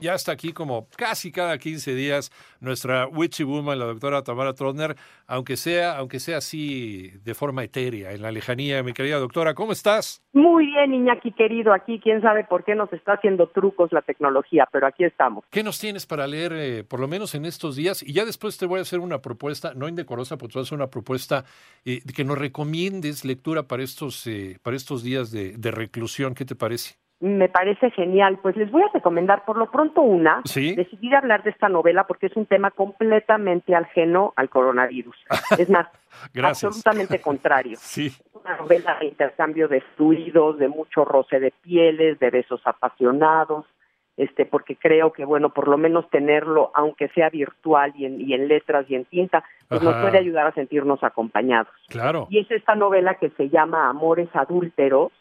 Ya está aquí como casi cada 15 días nuestra witchy woman, la doctora Tamara Trotner, aunque sea, aunque sea así de forma etérea, en la lejanía. Mi querida doctora, ¿cómo estás? Muy bien, Iñaki querido. Aquí quién sabe por qué nos está haciendo trucos la tecnología, pero aquí estamos. ¿Qué nos tienes para leer, eh, por lo menos en estos días? Y ya después te voy a hacer una propuesta, no indecorosa, voy a hacer una propuesta eh, que nos recomiendes lectura para estos, eh, para estos días de, de reclusión. ¿Qué te parece? Me parece genial. Pues les voy a recomendar por lo pronto una. Sí. Decidí hablar de esta novela porque es un tema completamente ajeno al coronavirus. Es más, absolutamente contrario. Sí. Es una novela de intercambio de fluidos, de mucho roce de pieles, de besos apasionados, este, porque creo que, bueno, por lo menos tenerlo, aunque sea virtual y en, y en letras y en tinta, pues nos puede ayudar a sentirnos acompañados. Claro. Y es esta novela que se llama Amores Adúlteros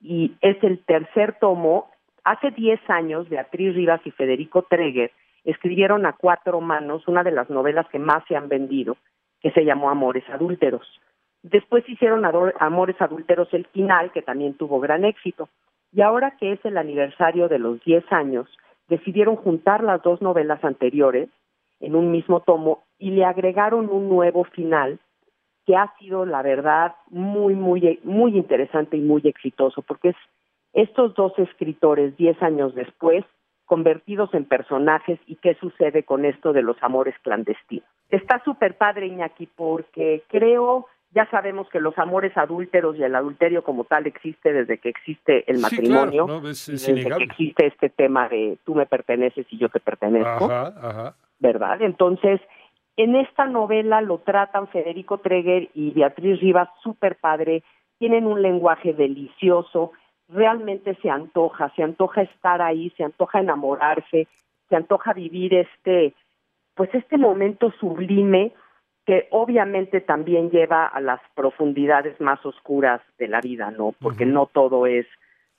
y es el tercer tomo. Hace 10 años, Beatriz Rivas y Federico Treger escribieron a cuatro manos una de las novelas que más se han vendido, que se llamó Amores Adúlteros. Después hicieron Amores Adúlteros el final, que también tuvo gran éxito. Y ahora que es el aniversario de los 10 años, decidieron juntar las dos novelas anteriores en un mismo tomo y le agregaron un nuevo final que ha sido, la verdad, muy, muy, muy interesante y muy exitoso, porque es estos dos escritores, diez años después, convertidos en personajes y qué sucede con esto de los amores clandestinos. Está súper padre, Iñaki, porque creo, ya sabemos que los amores adúlteros y el adulterio como tal existe desde que existe el Sí, matrimonio, claro, no, es- y es desde que existe este tema de tú me perteneces y yo te pertenezco. Ajá, ajá. ¿verdad? Entonces, en esta novela lo tratan Federico Treger y Beatriz Rivas súper padre, tienen un lenguaje delicioso, realmente se antoja, se antoja estar ahí, se antoja enamorarse, se antoja vivir este, pues este momento sublime que obviamente también lleva a las profundidades más oscuras de la vida, ¿no? Porque no todo es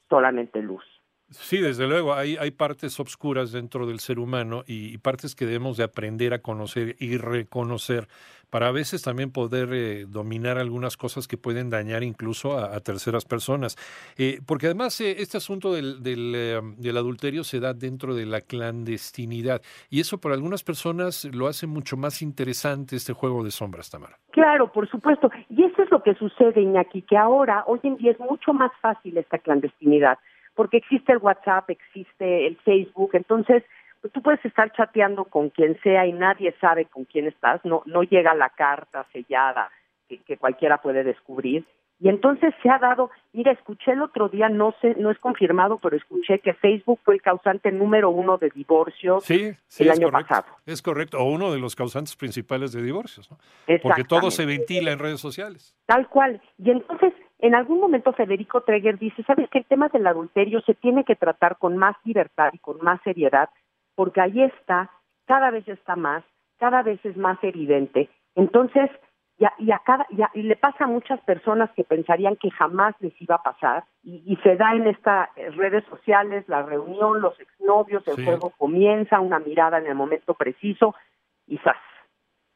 solamente luz. Sí, desde luego, hay, hay partes obscuras dentro del ser humano y, partes que debemos de aprender a conocer y reconocer para a veces también poder eh, dominar algunas cosas que pueden dañar incluso a, a terceras personas. Eh, porque además eh, este asunto del, del, eh, del adulterio se da dentro de la clandestinidad y eso para algunas personas lo hace mucho más interesante este juego de sombras, Tamara. Claro, por supuesto. Y eso es lo que sucede, Iñaki, que ahora, hoy en día es mucho más fácil esta clandestinidad, porque existe el WhatsApp, existe el Facebook, entonces pues, tú puedes estar chateando con quien sea y nadie sabe con quién estás, no, no llega la carta sellada que, que cualquiera puede descubrir. Y entonces se ha dado, mira, escuché el otro día, no sé, no es confirmado, pero escuché que Facebook fue el causante número uno de divorcios Sí, sí, el año correcto. pasado. Es correcto, o uno de los causantes principales de divorcios, ¿no? Porque todo se ventila en redes sociales. Tal cual. Y entonces, en algún momento Federico Treger dice, sabes que el tema del adulterio se tiene que tratar con más libertad y con más seriedad, porque ahí está, cada vez está más, cada vez es más evidente. Entonces, y, a- y a cada, y, a- y le pasa a muchas personas que pensarían que jamás les iba a pasar, y, y se da en estas redes sociales, la reunión, los exnovios, el Sí. juego comienza, una mirada en el momento preciso, y ¡zas!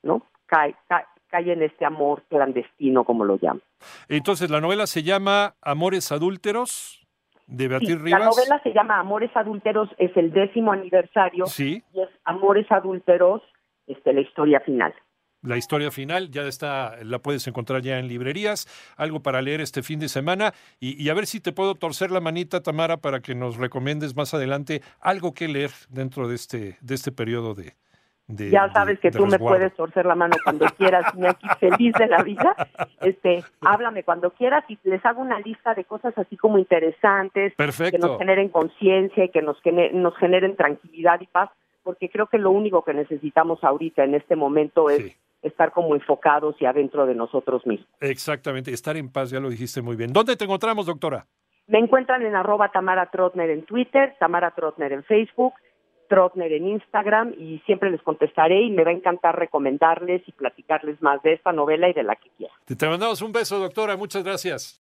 ¿no? Cae, cae, cae en este amor clandestino, como lo llaman. Entonces, la novela se llama Amores Adúlteros, de Sí, Beatriz la Rivas. novela se llama Amores Adúlteros, es el décimo aniversario Sí, y es Amores Adúlteros, este, la historia final. la historia final ya está, la puedes encontrar ya en librerías, algo para leer este fin de semana y, y a ver si te puedo torcer la manita, Tamara, para que nos recomiendes más adelante algo que leer dentro de este, de este periodo de, de- Ya sabes que de tú me puedes torcer la mano cuando quieras, y aquí feliz de la vida. Este, háblame cuando quieras y les hago una lista de cosas así como interesantes, Perfecto. que nos generen conciencia y que nos, gene- nos generen tranquilidad y paz, porque creo que lo único que necesitamos ahorita en este momento es Sí. estar como enfocados y adentro de nosotros mismos. Exactamente, estar en paz, ya lo dijiste muy bien. ¿Dónde te encontramos, doctora? Me encuentran en arroba Tamara Trotner en Twitter, Tamara Trotner en Facebook, Trotner en Instagram y siempre les contestaré y me va a encantar recomendarles y platicarles más de esta novela y de la que quieran. Te mandamos un beso, doctora. Muchas gracias.